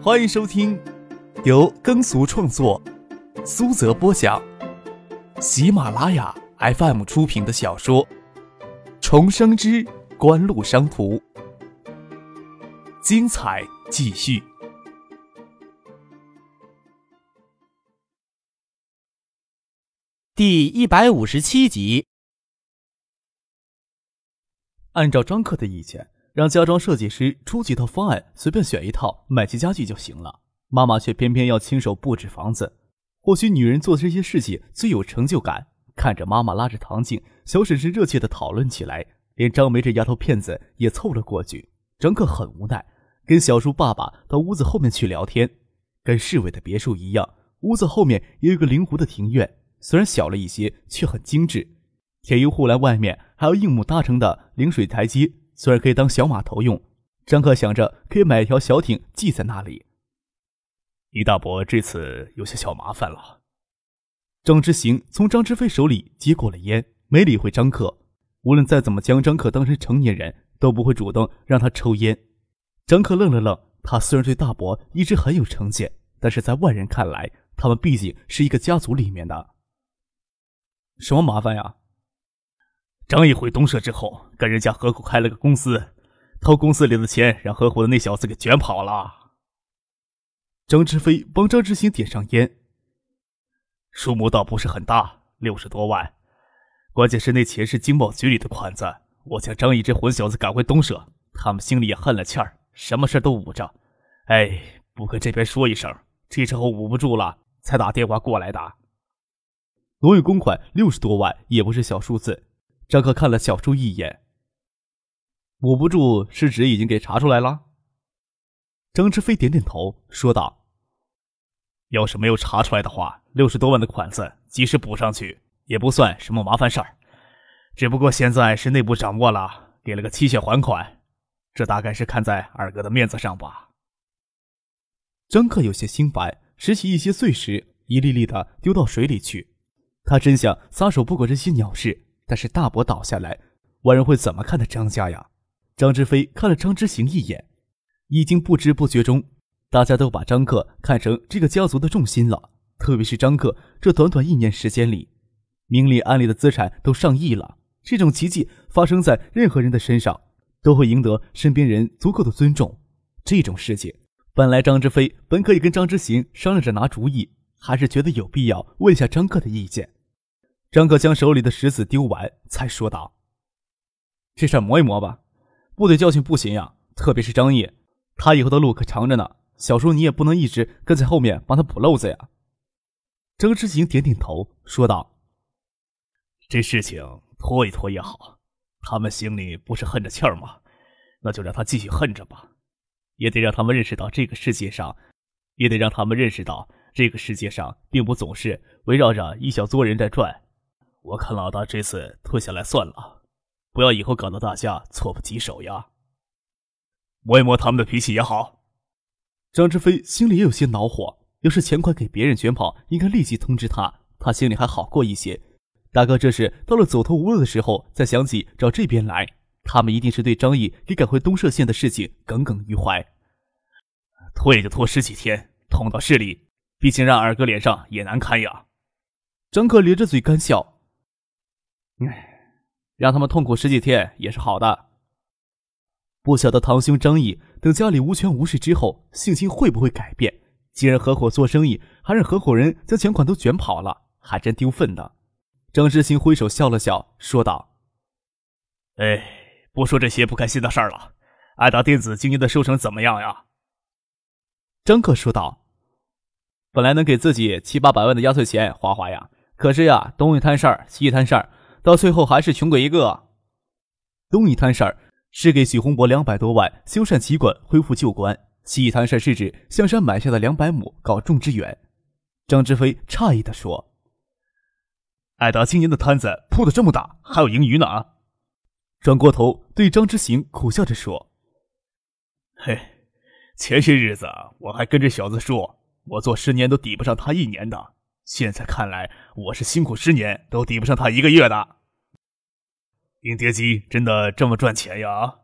欢迎收听由耕俗创作、苏泽播讲、喜马拉雅 FM 出品的小说《重生之官路商途》，精彩继续，第一百五十七集。按照张克的意见。让家装设计师出几套方案，随便选一套买齐家具就行了。妈妈却偏偏要亲手布置房子。或许女人做这些事情最有成就感。看着妈妈拉着唐静、小婶婶热切地讨论起来，连张梅这丫头片子也凑了过去。张克很无奈，跟小叔爸爸到屋子后面去聊天。跟市委的别墅一样，屋子后面也有个灵湖的庭院，虽然小了一些，却很精致。铁艺护栏外面还有硬木搭成的临水台阶。虽然可以当小码头用，张克想着可以买一条小艇系在那里。你大伯这次有些小麻烦了。张之行从张之飞手里接过了烟，没理会张克。无论再怎么将张克当成成年人，都不会主动让他抽烟。张克愣了愣，他虽然对大伯一直很有成见，但是在外人看来，他们毕竟是一个家族里面的。什么麻烦呀？张毅回东社之后，跟人家合伙开了个公司，偷公司里的钱，让合伙的那小子给卷跑了。张志飞帮张志新点上烟，数目倒不是很大，六十多万。关键是那钱是经贸局里的款子，我将张毅这混小子赶回东社，他们心里也恨了气儿，什么事都捂着。哎，不跟这边说一声，这时候捂不住了，才打电话过来的。挪用公款六十多万也不是小数字。张克看了小叔一眼，捂不住是指已经给查出来了。张志飞点点头，说道：“要是没有查出来的话，六十多万的款子及时补上去也不算什么麻烦事儿。只不过现在是内部掌握了，给了个期限还款，这大概是看在二哥的面子上吧。”张克有些心烦，拾起一些碎石，一粒粒的丢到水里去。他真想撒手不管这些鸟事。但是大伯倒下来，外人会怎么看待张家呀？张之飞看了张之行一眼，已经不知不觉中，大家都把张克看成这个家族的重心了。特别是张克这短短一年时间里，明里暗里的资产都上亿了。这种奇迹发生在任何人的身上，都会赢得身边人足够的尊重。这种事情，本来张之飞本可以跟张之行商量着拿主意，还是觉得有必要问一下张克的意见。张克将手里的石子丢完，才说道：“这事磨一磨吧，部队教训不行呀。特别是张毅，他以后的路可长着呢。小叔，你也不能一直跟在后面帮他补漏子呀。”张之行点点头，说道：“这事情拖一拖也好，他们心里不是恨着气儿吗？那就让他继续恨着吧。也得让他们认识到这个世界上，也得让他们认识到这个世界上并不总是围绕着一小撮人在转。”我看老大这次退下来算了，不要以后搞得大家措不及手呀。摸一摸他们的脾气也好。张志飞心里也有些恼火，要是钱款给别人卷跑，应该立即通知他，他心里还好过一些。大哥这是到了走投无路的时候，才想起找这边来，他们一定是对张毅给赶回东社县的事情耿耿于怀。拖也就拖十几天，捅到市里，毕竟让二哥脸上也难堪呀。张克咧着嘴干笑。唉，让他们痛苦十几天也是好的。不晓得堂兄张毅等家里无权无势之后，性情会不会改变？既然合伙做生意，还让合伙人将钱款都卷跑了，还真丢份呢。张之行挥手笑了笑，说道：“哎，不说这些不开心的事儿了。爱达电子今年的收成怎么样呀？”张克说道：“本来能给自己七八百万的压岁钱花花呀，可是呀，东一摊事儿，西一摊事儿。”到最后还是穷鬼一个。东一摊事儿是给许洪博两百多万修缮旗馆、恢复旧馆；西一摊事儿是指香山买下的两百亩搞种植园。张志飞诧异地说：“艾达今年的摊子铺的这么大，还有盈余呢。”转过头对张之行苦笑着说：“嘿，前些日子我还跟这小子说，我做十年都抵不上他一年的。”现在看来，我是辛苦十年都抵不上他一个月的。影碟机真的这么赚钱呀？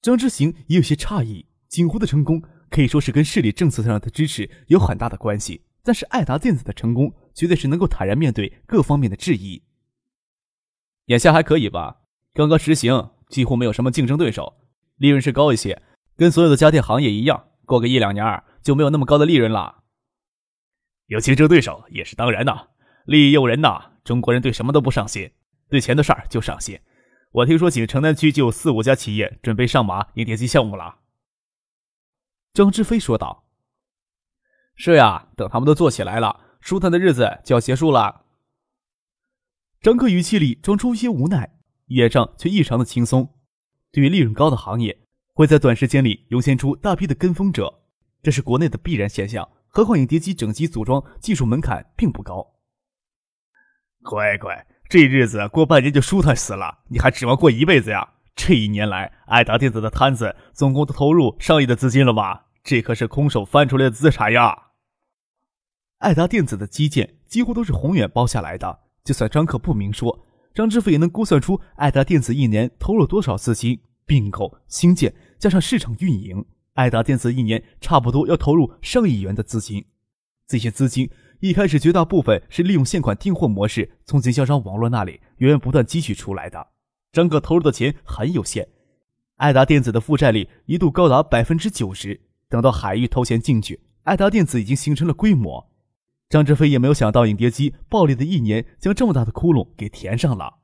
张之行也有些诧异，锦湖的成功可以说是跟市里政策上的支持有很大的关系。但是爱达电子的成功，绝对是能够坦然面对各方面的质疑。眼下还可以吧？刚刚实行，几乎没有什么竞争对手，利润是高一些，跟所有的家电行业一样。过个一两年就没有那么高的利润了。有竞争对手也是当然的，利益诱人呐。中国人对什么都不上心，对钱的事儿就上心。我听说仅城南区就有四五家企业准备上马影碟机项目了。张志飞说道：“是呀，等他们都做起来了，舒坦的日子就要结束了。”张克语气里装出一些无奈，脸上却异常的轻松。对于利润高的行业，会在短时间里涌现出大批的跟风者，这是国内的必然现象。何况影碟机整机组装技术门槛并不高。乖乖，这日子过半年就舒坦死了，你还指望过一辈子呀？这一年来，爱达电子的摊子总共都投入上亿的资金了吧？这可是空手翻出来的资产呀！爱达电子的基建几乎都是宏远包下来的，就算张克不明说，张志飞也能估算出爱达电子一年投入多少资金。并购、新建加上市场运营，爱达电子一年差不多要投入上亿元的资金。这些资金一开始绝大部分是利用现款订货模式从经销商网络那里源源不断积蓄出来的。张哥投入的钱很有限，爱达电子的负债率一度高达百分之九十。等到海域投钱进去，爱达电子已经形成了规模。张志飞也没有想到影碟机暴利的一年将这么大的窟窿给填上了。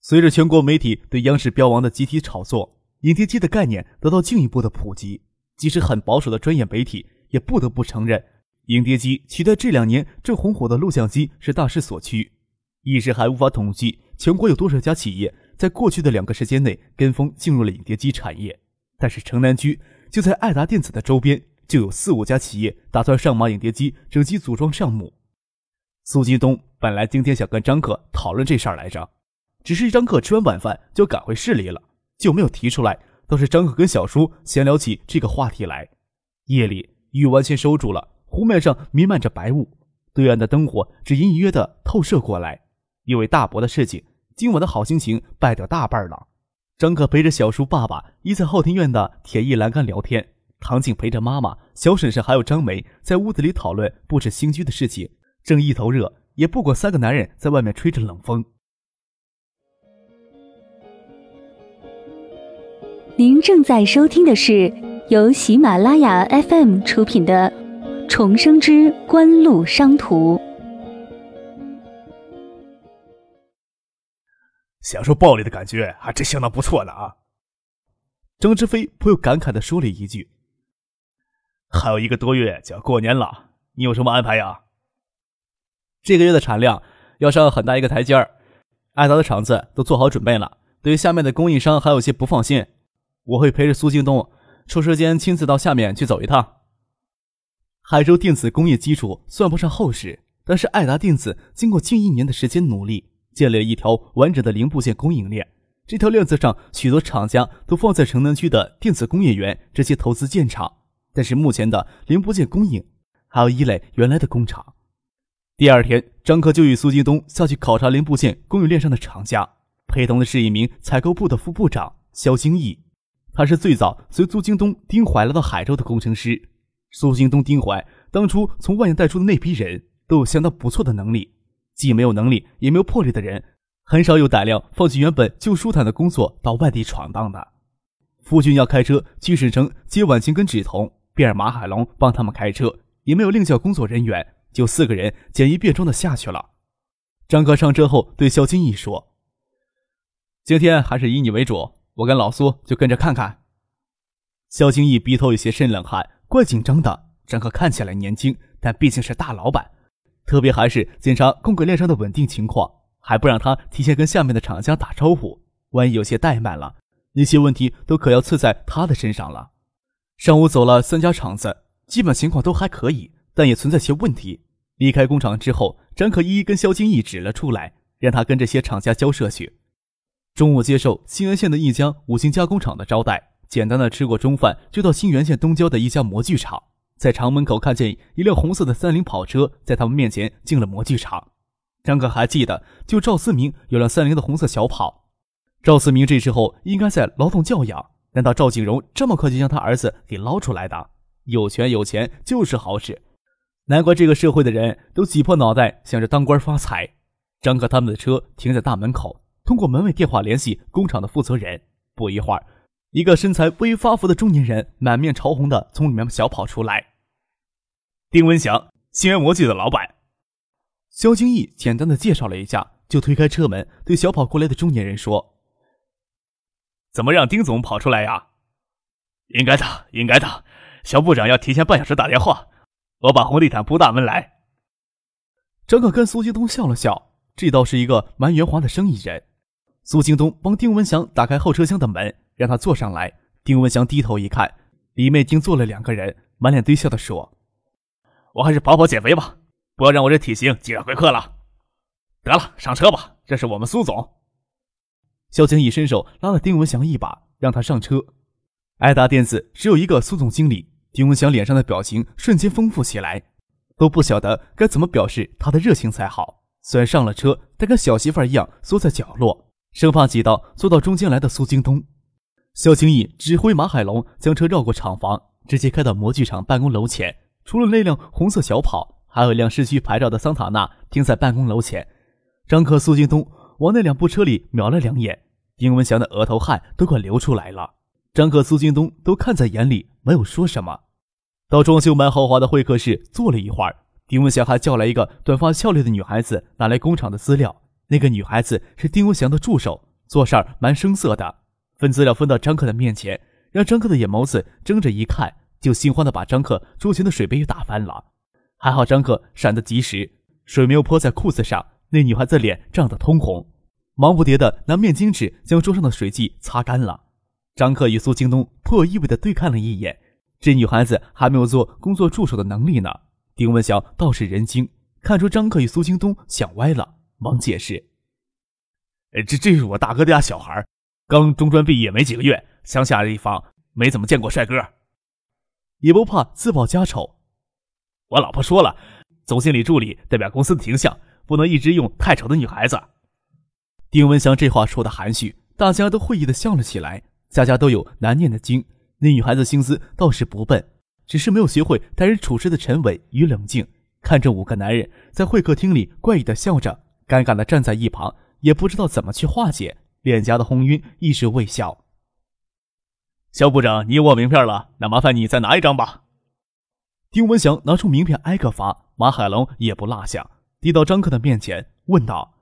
随着全国媒体对央视标王的集体炒作。影碟机的概念得到进一步的普及，即使很保守的专业媒体也不得不承认，影碟机取代这两年正红火的录像机是大势所趋。一时还无法统计全国有多少家企业在过去的两个时间内跟风进入了影碟机产业，但是城南区就在爱达电子的周边就有四五家企业打算上马影碟机整机组装项目。苏金东本来今天想跟张克讨论这事儿来着，只是张克吃完晚饭就赶回市里了。就没有提出来，倒是张克跟小叔闲聊起这个话题来。夜里雨完全收住了，湖面上弥漫着白雾，对岸的灯火只隐隐约的透射过来。因为大伯的事情，今晚的好心情败掉大半了。张克陪着小叔爸爸依在后庭院的铁艺栏杆聊天，唐静陪着妈妈、小婶婶还有张梅在屋子里讨论布置新居的事情，正一头热，也不管三个男人在外面吹着冷风。您正在收听的是由喜马拉雅 FM 出品的《重生之官路商途》。享受暴力的感觉还真相当不错的啊！张志飞颇有感慨的说了一句：“还有一个多月就要过年了，你有什么安排呀？”这个月的产量要上很大一个台阶儿，爱达的厂子都做好准备了，对于下面的供应商还有些不放心。我会陪着苏京东抽时间亲自到下面去走一趟。海州电子工业基础算不上厚实，但是爱达电子经过近一年的时间努力，建立了一条完整的零部件供应链。这条链子上，许多厂家都放在城南区的电子工业园直接投资建厂，但是目前的零部件供应还要依赖原来的工厂。第二天，张克就与苏京东下去考察零部件供应链上的厂家，陪同的是一名采购部的副部长肖兴义。他是最早随苏京东、丁怀来到海州的工程师。苏京东、丁怀当初从万阳带出的那批人都有相当不错的能力，既没有能力也没有魄力的人，很少有胆量放弃原本就舒坦的工作到外地闯荡的。夫君要开车去省城接婉晴跟芷彤，便让马海龙帮他们开车，也没有另叫工作人员，就四个人简易便装的下去了。张哥上车后对肖金义说：“今天还是以你为主。”我跟老苏就跟着看看。肖金义鼻头有些渗冷汗，怪紧张的。张克看起来年轻，但毕竟是大老板，特别还是检查供应链上的稳定情况，还不让他提前跟下面的厂家打招呼。万一有些怠慢了，那些问题都可要刺在他的身上了。上午走了三家厂子，基本情况都还可以，但也存在些问题。离开工厂之后，张可一一跟肖金义指了出来，让他跟这些厂家交涉去。中午接受新源县的一家五星加工厂的招待，简单的吃过中饭，就到新源县东郊的一家模具厂，在厂门口看见一辆红色的三菱跑车，在他们面前进了模具厂。张可还记得，就赵思明有辆三菱的红色小跑。赵思明这时候应该在劳动教养，难道赵景荣这么快就将他儿子给捞出来的？有权有钱就是好使，难怪这个社会的人都挤破脑袋想着当官发财。张哥他们的车停在大门口，通过门卫电话联系工厂的负责人。不一会儿，一个身材微发福的中年人满面潮红的从里面小跑出来。丁文祥，新源模具的老板。肖京义简单的介绍了一下，就推开车门，对小跑过来的中年人说：“怎么让丁总跑出来呀？”“应该的，应该的。肖部长要提前半小时打电话，我把红地毯铺大门来。”张可跟苏京东笑了笑，这倒是一个蛮圆滑的生意人。苏京东帮丁文祥打开后车厢的门，让他坐上来。丁文祥低头一看，里面已经坐了两个人，满脸堆笑的说：“我还是跑跑减肥吧。”不要让我这体型挤上回客了。得了，上车吧，这是我们苏总。肖景义伸手拉了丁文祥一把，让他上车。爱达电子只有一个苏总经理，丁文祥脸上的表情瞬间丰富起来，都不晓得该怎么表示他的热情才好。虽然上了车，但跟小媳妇一样缩在角落，生怕挤到坐到中间来的苏京东。肖清逸指挥马海龙将车绕过厂房，直接开到模具厂办公楼前。除了那辆红色小跑。还有一辆失去牌照的桑塔纳停在办公楼前，张克、苏京东往那两部车里瞄了两眼，丁文祥的额头汗都快流出来了。张克、苏京东都看在眼里，没有说什么。到装修蛮豪华的会客室坐了一会儿，丁文祥还叫来一个短发俏丽的女孩子拿来工厂的资料。那个女孩子是丁文祥的助手，做事儿蛮生涩的。分资料分到张克的面前，让张克的眼眸子睁着一看，就心慌的把张克桌前的水杯打翻了。还好张克闪得及时，水没有泼在裤子上。那女孩子脸涨得通红，忙不迭的拿面巾纸将桌上的水迹擦干了。张克与苏京东颇有意味的对看了一眼，这女孩子还没有做工作助手的能力呢。丁文祥倒是人精，看出张克与苏京东想歪了，忙解释：“这这是我大哥家小孩，刚中专毕业没几个月，乡下的地方没怎么见过帅哥，也不怕自报家丑。”我老婆说了，总经理助理代表公司的形象，不能一直用太丑的女孩子。丁文祥这话说的含蓄，大家都会意的笑了起来。家家都有难念的经，那女孩子心思倒是不笨，只是没有学会待人处事的沉稳与冷静。看着五个男人在会客厅里怪异的笑着，尴尬的站在一旁，也不知道怎么去化解，脸颊的红晕一时未消。肖部长，你有我名片了，那麻烦你再拿一张吧。丁文祥拿出名片挨个发，马海龙也不落下，递到张克的面前，问道：“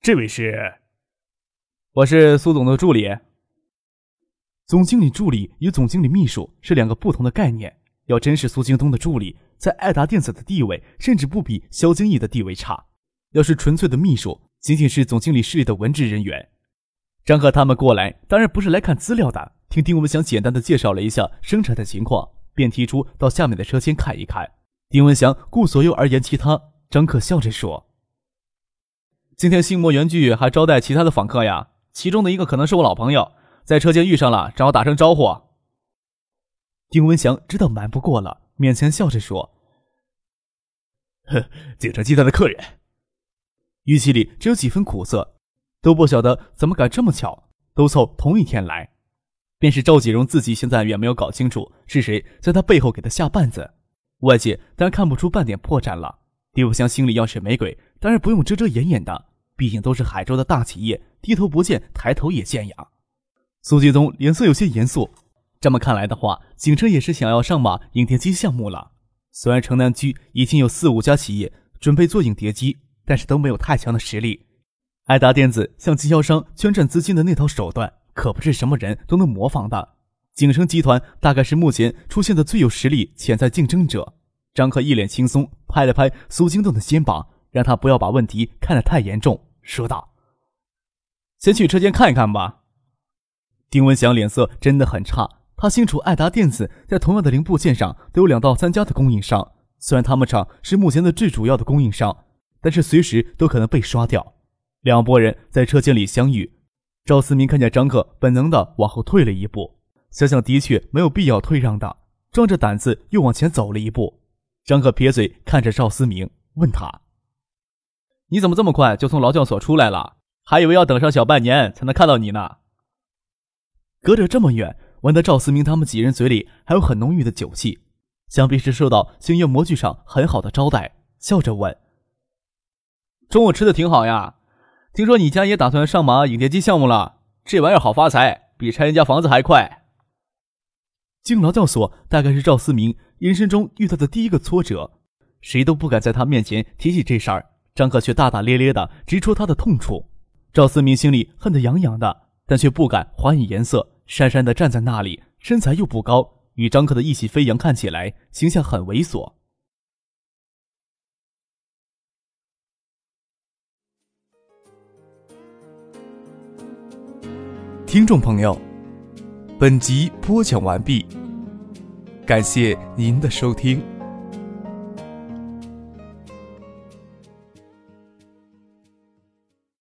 这位是？我是苏总的助理。总经理助理与总经理秘书是两个不同的概念。要真是苏京东的助理，在爱达电子的地位甚至不比肖京义的地位差。要是纯粹的秘书，仅仅是总经理室里的文职人员。张克他们过来，当然不是来看资料的。听丁文祥简单的介绍了一下生产的情况。”便提出到下面的车间看一看。丁文祥顾左右而言其他。张克笑着说：“今天新模原具还招待其他的访客呀，其中的一个可能是我老朋友，在车间遇上了，找我打声招呼。”丁文祥知道瞒不过了，勉强笑着说：“哼，景城集团的客人。”语气里只有几分苦涩，都不晓得怎么敢这么巧，都凑同一天来。便是赵锦荣自己现在也没有搞清楚是谁在他背后给他下绊子，外界当然看不出半点破绽了。丁武祥心里要是没鬼，当然不用遮遮掩掩的，毕竟都是海州的大企业，低头不见抬头也见呀。苏继东脸色有些严肃，这么看来的话，景城也是想要上马影碟机项目了。虽然城南区已经有四五家企业准备做影碟机，但是都没有太强的实力。爱达电子向经销商圈占资金的那套手段。可不是什么人都能模仿的。景城集团大概是目前出现的最有实力潜在竞争者。张克一脸轻松，拍了拍苏京栋的肩膀，让他不要把问题看得太严重，说道：“先去车间看一看吧。”丁文祥脸色真的很差，他清楚爱达电子在同样的零部件上都有两到三家的供应商，虽然他们厂是目前的最主要的供应商，但是随时都可能被刷掉。两拨人在车间里相遇。赵思明看见张克，本能的往后退了一步，想想的确没有必要退让的，壮着胆子又往前走了一步。张克撇嘴看着赵思明，问他：“你怎么这么快就从劳教所出来了？还以为要等上小半年才能看到你呢。”隔着这么远，闻得赵思明他们几人嘴里还有很浓郁的酒气，想必是受到星月模具上很好的招待，笑着问：“中午吃的挺好呀，听说你家也打算上马影碟机项目了，这玩意儿好发财，比拆人家房子还快。”进劳教所大概是赵思明人生中遇到的第一个挫折，谁都不敢在他面前提起这事儿，张克却大大咧咧的直戳他的痛处。赵思明心里恨得痒痒的，但却不敢还以颜色，讪讪的站在那里，身材又不高，与张克的意气飞扬看起来形象很猥琐。听众朋友，本集播讲完毕，感谢您的收听。